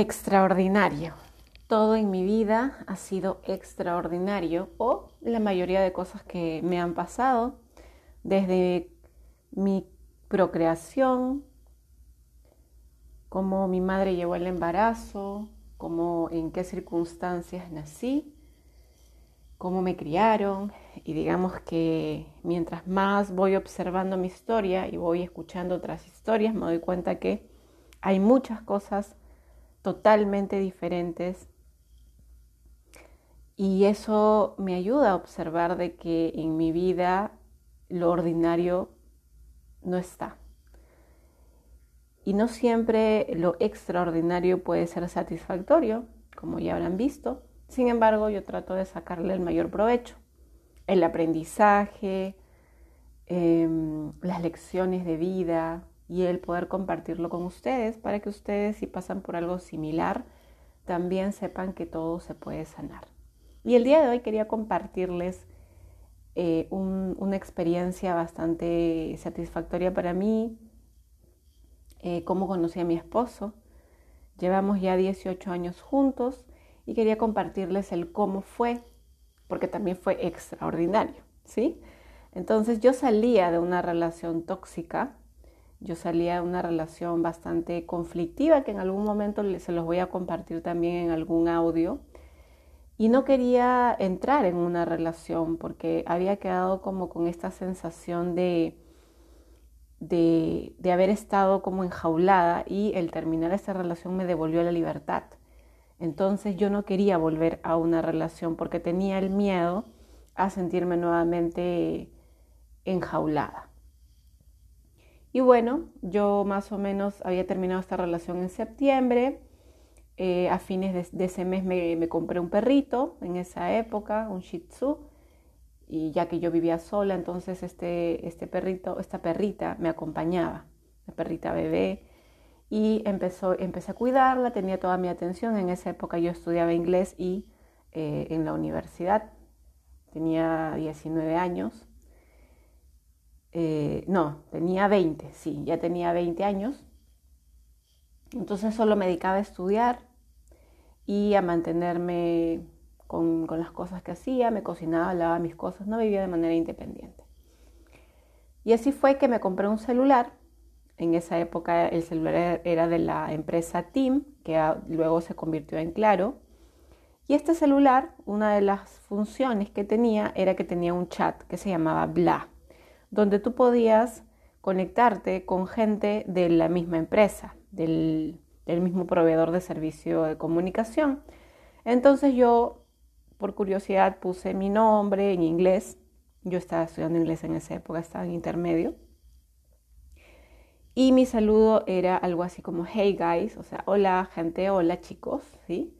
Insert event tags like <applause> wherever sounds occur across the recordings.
extraordinario. Todo en mi vida ha sido extraordinario o la mayoría de cosas que me han pasado desde mi procreación, cómo mi madre llevó el embarazo, cómo en qué circunstancias nací, cómo me criaron y digamos que mientras más voy observando mi historia y voy escuchando otras historias me doy cuenta que hay muchas cosas totalmente diferentes. Y eso me ayuda a observar de que en mi vida lo ordinario no está. Y no siempre lo extraordinario puede ser satisfactorio, como ya habrán visto. Sin embargo, yo trato de sacarle el mayor provecho. El aprendizaje, em, las lecciones de vida, y el poder compartirlo con ustedes para que ustedes si pasan por algo similar también sepan que todo se puede sanar. Y el día de hoy quería compartirles eh, una experiencia bastante satisfactoria para mí, eh, cómo conocí a mi esposo. Llevamos ya 18 años juntos y quería compartirles el cómo fue, porque también fue extraordinario, ¿sí? Entonces yo salía de una relación tóxica yo salía de una relación bastante conflictiva que en algún momento se los voy a compartir también en algún audio. Y no quería entrar en una relación porque había quedado como con esta sensación de, de, de haber estado como enjaulada y el terminar esa relación me devolvió la libertad. Entonces yo no quería volver a una relación porque tenía el miedo a sentirme nuevamente enjaulada. Y bueno, yo más o menos había terminado esta relación en septiembre. Eh, a fines de, ese mes me, compré un perrito en esa época, un Shih Tzu. Y ya que yo vivía sola, entonces este, este perrito, esta perrita me acompañaba, la perrita bebé. Y empezó, empecé a cuidarla, tenía toda mi atención. En esa época yo estudiaba inglés y eh, en la universidad. Tenía 19 años. Eh, no, tenía 20, sí, ya tenía 20 años. Entonces solo me dedicaba a estudiar y a mantenerme con, las cosas que hacía, me cocinaba, lavaba mis cosas, no vivía de manera independiente. Y así fue que me compré un celular. En esa época el celular era de la empresa Team, que luego se convirtió en Claro. Y este celular, una de las funciones que tenía era que tenía un chat que se llamaba Bla donde tú podías conectarte con gente de la misma empresa, del, mismo proveedor de servicio de comunicación. Entonces yo, por curiosidad, puse mi nombre en inglés. Yo estaba estudiando inglés en esa época, estaba en intermedio. Y mi saludo era algo así como, hey guys, o sea, hola gente, hola chicos, ¿sí?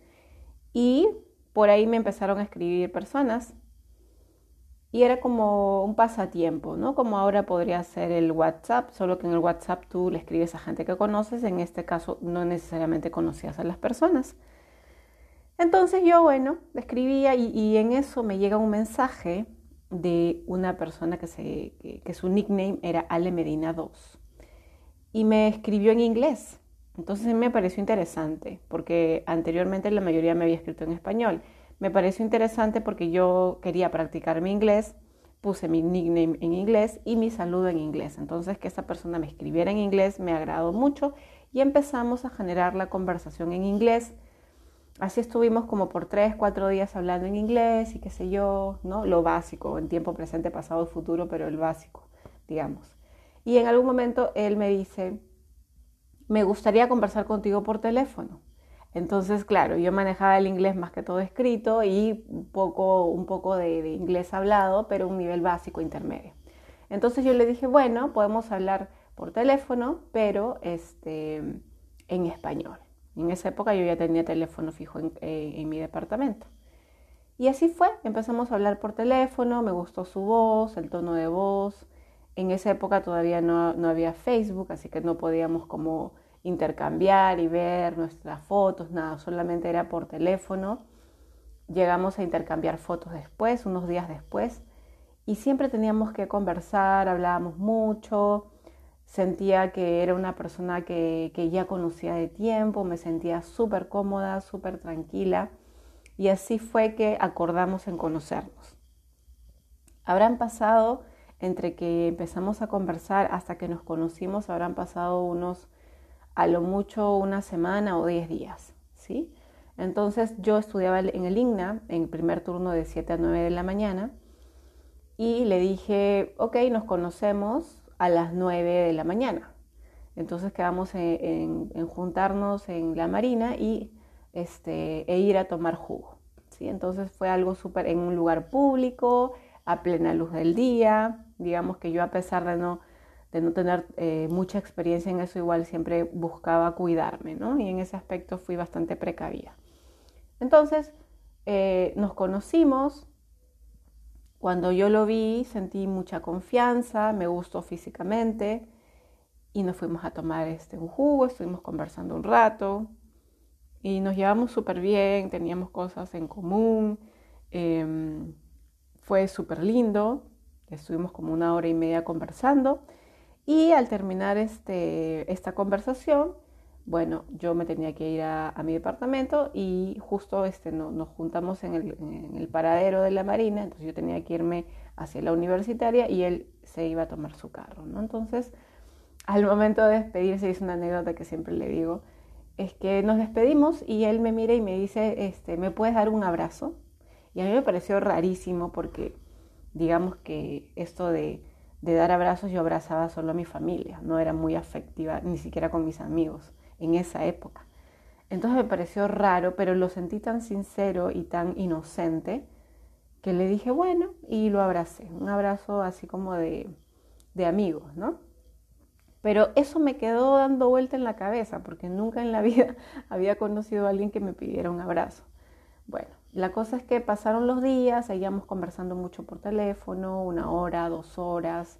Y por ahí me empezaron a escribir personas y era como un pasatiempo, ¿no? Como ahora podría ser el WhatsApp, solo que en el WhatsApp tú le escribes a gente que conoces, en este caso no necesariamente conocías a las personas. Entonces yo, bueno, escribía y, en eso me llega un mensaje de una persona que, su nickname era Ale Medina 2 y me escribió en inglés. Entonces me pareció interesante porque anteriormente la mayoría me había escrito en español. Me pareció interesante porque yo quería practicar mi inglés, puse mi nickname en inglés y mi saludo en inglés. Entonces que esa persona me escribiera en inglés me agradó mucho y empezamos a generar la conversación en inglés. Así estuvimos como por tres, cuatro días hablando en inglés y qué sé yo, ¿no? Lo básico, en tiempo presente, pasado, futuro, pero el básico, digamos. Y en algún momento él me dice, me gustaría conversar contigo por teléfono. Entonces, claro, yo manejaba el inglés más que todo escrito y un poco, un poco de, inglés hablado, pero un nivel básico intermedio. Entonces yo le dije, bueno, podemos hablar por teléfono, pero este, en español. En esa época yo ya tenía teléfono fijo en, eh, mi departamento. Y así fue, empezamos a hablar por teléfono, me gustó su voz, el tono de voz. En esa época todavía no, no había Facebook, así que no podíamos como intercambiar y ver nuestras fotos, nada, solamente era por teléfono. Llegamos a intercambiar fotos después, unos días después, y siempre teníamos que conversar, hablábamos mucho, sentía que era una persona que, que ya conocía de tiempo, me sentía súper cómoda, súper tranquila y así fue que acordamos en conocernos. Habrán pasado, entre que empezamos a conversar hasta que nos conocimos, habrán pasado unos, a lo mucho una semana o diez días, ¿sí? Entonces yo estudiaba en el IGNA, en el primer turno de 7 a 9 de la mañana, y le dije, ok, nos conocemos a las 9 de la mañana. Entonces quedamos en, juntarnos en la marina y este, e ir a tomar jugo. ¿sí? Entonces fue algo súper en un lugar público, a plena luz del día. Digamos que yo a pesar de no, de no tener eh, mucha experiencia en eso, igual siempre buscaba cuidarme, ¿no? Y en ese aspecto fui bastante precavida. Entonces eh, nos conocimos, cuando yo lo vi sentí mucha confianza, me gustó físicamente y nos fuimos a tomar este, un jugo, estuvimos conversando un rato y nos llevamos súper bien, teníamos cosas en común, em, fue súper lindo, estuvimos como una hora y media conversando y al terminar este, esta conversación bueno, yo me tenía que ir a, mi departamento y justo este, nos juntamos en el, paradero de la Marina, entonces yo tenía que irme hacia la universitaria y él se iba a tomar su carro, ¿no? Entonces, al momento de despedirse, es una anécdota que siempre le digo, es que nos despedimos y él me mira y me dice, este, ¿me puedes dar un abrazo? Y a mí me pareció rarísimo porque, digamos que esto de, de dar abrazos, yo abrazaba solo a mi familia, no era muy afectiva, ni siquiera con mis amigos en esa época. Entonces me pareció raro, pero lo sentí tan sincero y tan inocente que le dije, bueno, y lo abracé. Un abrazo así como de, de amigos, ¿no? Pero eso me quedó dando vuelta en la cabeza porque nunca en la <laughs> vida había conocido a alguien que me pidiera un abrazo. Bueno, la cosa es que pasaron los días, seguíamos conversando mucho por teléfono, una hora, dos horas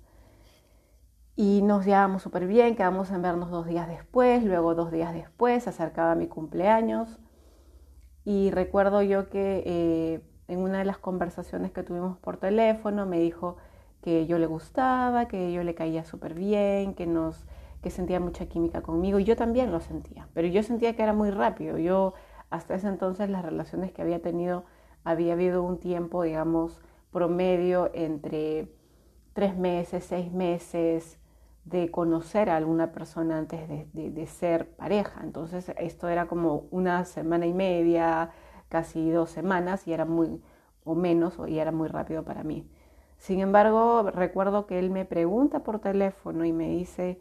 y nos llevábamos súper bien, quedamos en vernos dos días después, luego dos días después, se acercaba mi cumpleaños y recuerdo yo que eh, en una de las conversaciones que tuvimos por teléfono me dijo que yo le gustaba, que yo le caía súper bien, que, nos, que sentía mucha química conmigo y yo también lo sentía, pero yo sentía que era muy rápido, yo hasta ese entonces las relaciones que había tenido había habido un tiempo, digamos, promedio entre tres meses, seis meses, de conocer a alguna persona antes de, ser pareja. Entonces esto era como una semana y media, casi dos semanas y era muy, o menos, y era muy rápido para mí. Sin embargo, recuerdo que él me pregunta por teléfono y me dice,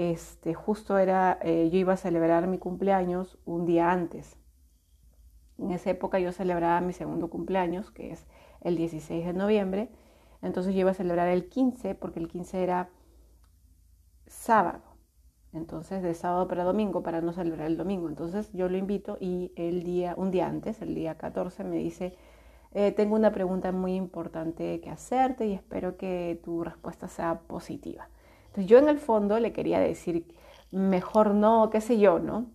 este, justo era, eh, yo iba a celebrar mi cumpleaños un día antes. En esa época yo celebraba mi segundo cumpleaños, que es el 16 de noviembre. Entonces yo iba a celebrar el 15, porque el 15 era sábado. Entonces, de sábado para domingo, para no celebrar el domingo. Entonces, yo lo invito y el día, un día antes, el día 14, me dice, eh, tengo una pregunta muy importante que hacerte y espero que tu respuesta sea positiva. Entonces, yo en el fondo le quería decir, mejor no, qué sé yo, ¿no?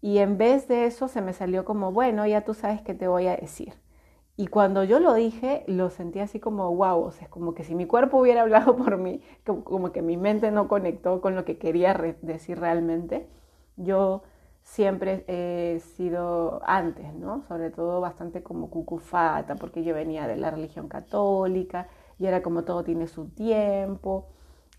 Y en vez de eso se me salió como, bueno, ya tú sabes qué te voy a decir. Y cuando yo lo dije, lo sentí así como, wow, o es como que si mi cuerpo hubiera hablado <laughs> por mí, como que mi mente no conectó con lo que quería decir realmente. Yo siempre he sido antes, ¿no? Sobre todo bastante como cucufata, porque yo venía de la religión católica y era como todo tiene su tiempo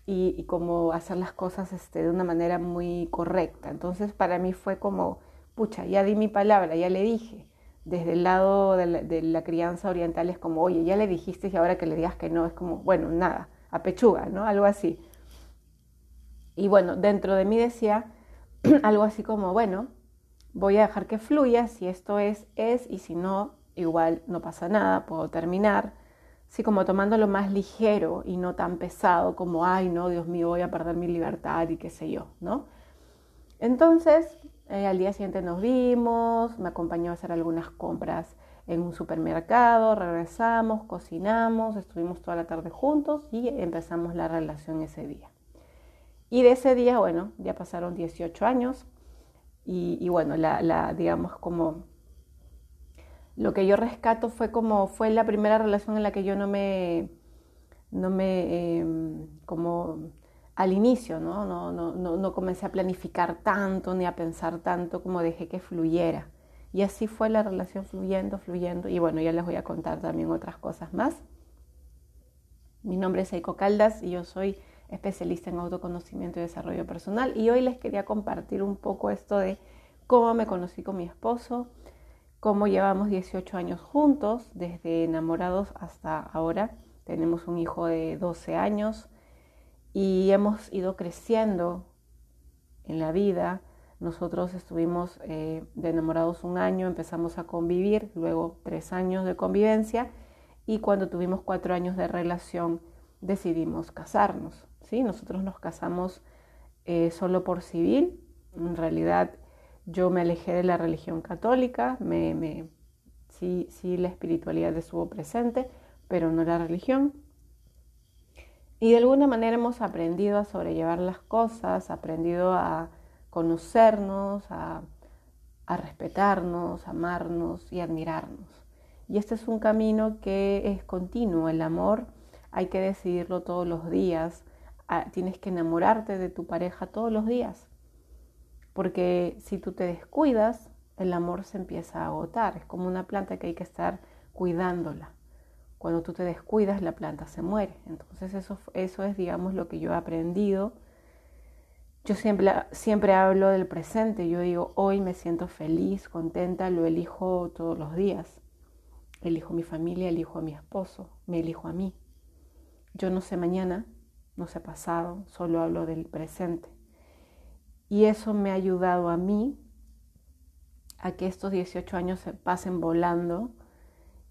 y, y como hacer las cosas este, de una manera muy correcta. Entonces para mí fue como, pucha, ya di mi palabra, ya le dije desde el lado de la, crianza oriental es como, oye, ya le dijiste y ahora que le digas que no, es como, bueno, nada, a pechuga, ¿no? Algo así. Y bueno, dentro de mí decía <clears throat> algo así como, bueno, voy a dejar que fluya, si esto es, es, y si no, igual no pasa nada, puedo terminar. Así como tomándolo más ligero y no tan pesado como, ay, no, Dios mío, voy a perder mi libertad y qué sé yo, ¿no? Entonces, eh, al día siguiente nos vimos, me acompañó a hacer algunas compras en un supermercado, regresamos, cocinamos, estuvimos toda la tarde juntos y empezamos la relación ese día. Y de ese día, bueno, ya pasaron 18 años y, bueno, la, digamos como lo que yo rescato fue como fue la primera relación en la que yo no me, no me, em, como al inicio, ¿no? No, no, no, no comencé a planificar tanto ni a pensar tanto como dejé que fluyera. Y así fue la relación fluyendo, fluyendo. Y bueno, ya les voy a contar también otras cosas más. Mi nombre es Eiko Caldas y yo soy especialista en autoconocimiento y desarrollo personal. Y hoy les quería compartir un poco esto de cómo me conocí con mi esposo, cómo llevamos 18 años juntos, desde enamorados hasta ahora. Tenemos un hijo de 12 años y hemos ido creciendo en la vida. Nosotros estuvimos eh, de enamorados un año, empezamos a convivir, luego tres años de convivencia y cuando tuvimos cuatro años de relación decidimos casarnos. ¿sí? Nosotros nos casamos eh, solo por civil. En realidad yo me alejé de la religión católica, me, sí, sí la espiritualidad estuvo presente, pero no la religión. Y de alguna manera hemos aprendido a sobrellevar las cosas, aprendido a conocernos, a, respetarnos, amarnos y admirarnos. Y este es un camino que es continuo. El amor hay que decidirlo todos los días. Ah, tienes que enamorarte de tu pareja todos los días. Porque si tú te descuidas, el amor se empieza a agotar. Es como una planta que hay que estar cuidándola. Cuando tú te descuidas, la planta se muere. Entonces eso, eso es, digamos, lo que yo he aprendido. Yo siempre, siempre hablo del presente. Yo digo, hoy me siento feliz, contenta, lo elijo todos los días. Elijo mi familia, elijo a mi esposo, me elijo a mí. Yo no sé mañana, no sé pasado, solo hablo del presente. Y eso me ha ayudado a mí a que estos 18 años se pasen volando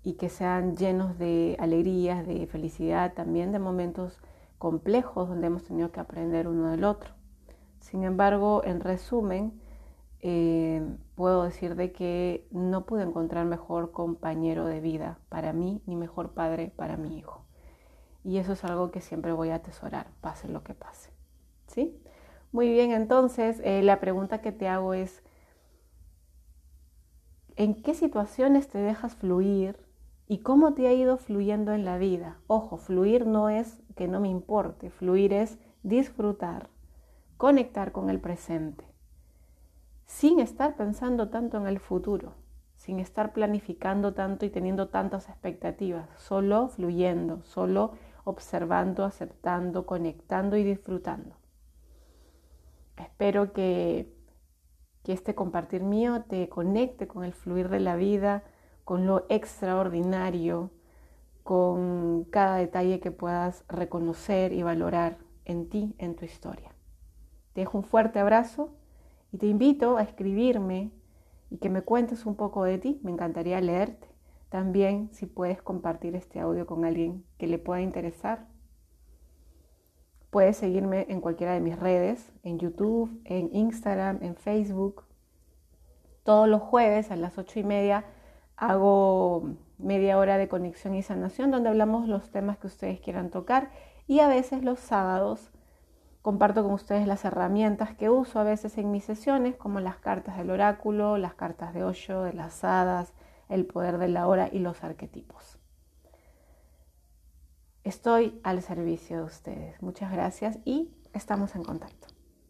y que sean llenos de alegrías, de felicidad, también de momentos complejos donde hemos tenido que aprender uno del otro. Sin embargo, en resumen, eh, puedo decir de que no pude encontrar mejor compañero de vida para mí ni mejor padre para mi hijo. Y eso es algo que siempre voy a atesorar, pase lo que pase. ¿Sí? Muy bien, entonces eh, la pregunta que te hago es, ¿en qué situaciones te dejas fluir y cómo te ha ido fluyendo en la vida. Ojo, fluir no es que no me importe, fluir es disfrutar, conectar con el presente, sin estar pensando tanto en el futuro, sin estar planificando tanto y teniendo tantas expectativas, solo fluyendo, solo observando, aceptando, conectando y disfrutando. Espero que, que este compartir mío te conecte con el fluir de la vida, con lo extraordinario, con cada detalle que puedas reconocer y valorar en ti, en tu historia. Te dejo un fuerte abrazo y te invito a escribirme y que me cuentes un poco de ti. Me encantaría leerte. También si puedes compartir este audio con alguien que le pueda interesar. Puedes seguirme en cualquiera de mis redes, en YouTube, en Instagram, en Facebook. Todos los jueves a las ocho y media hago media hora de conexión y sanación donde hablamos los temas que ustedes quieran tocar y a veces los sábados comparto con ustedes las herramientas que uso a veces en mis sesiones como las cartas del oráculo, las cartas de Osho, de las hadas, el poder de la hora y los arquetipos. Estoy al servicio de ustedes. Muchas gracias y estamos en contacto.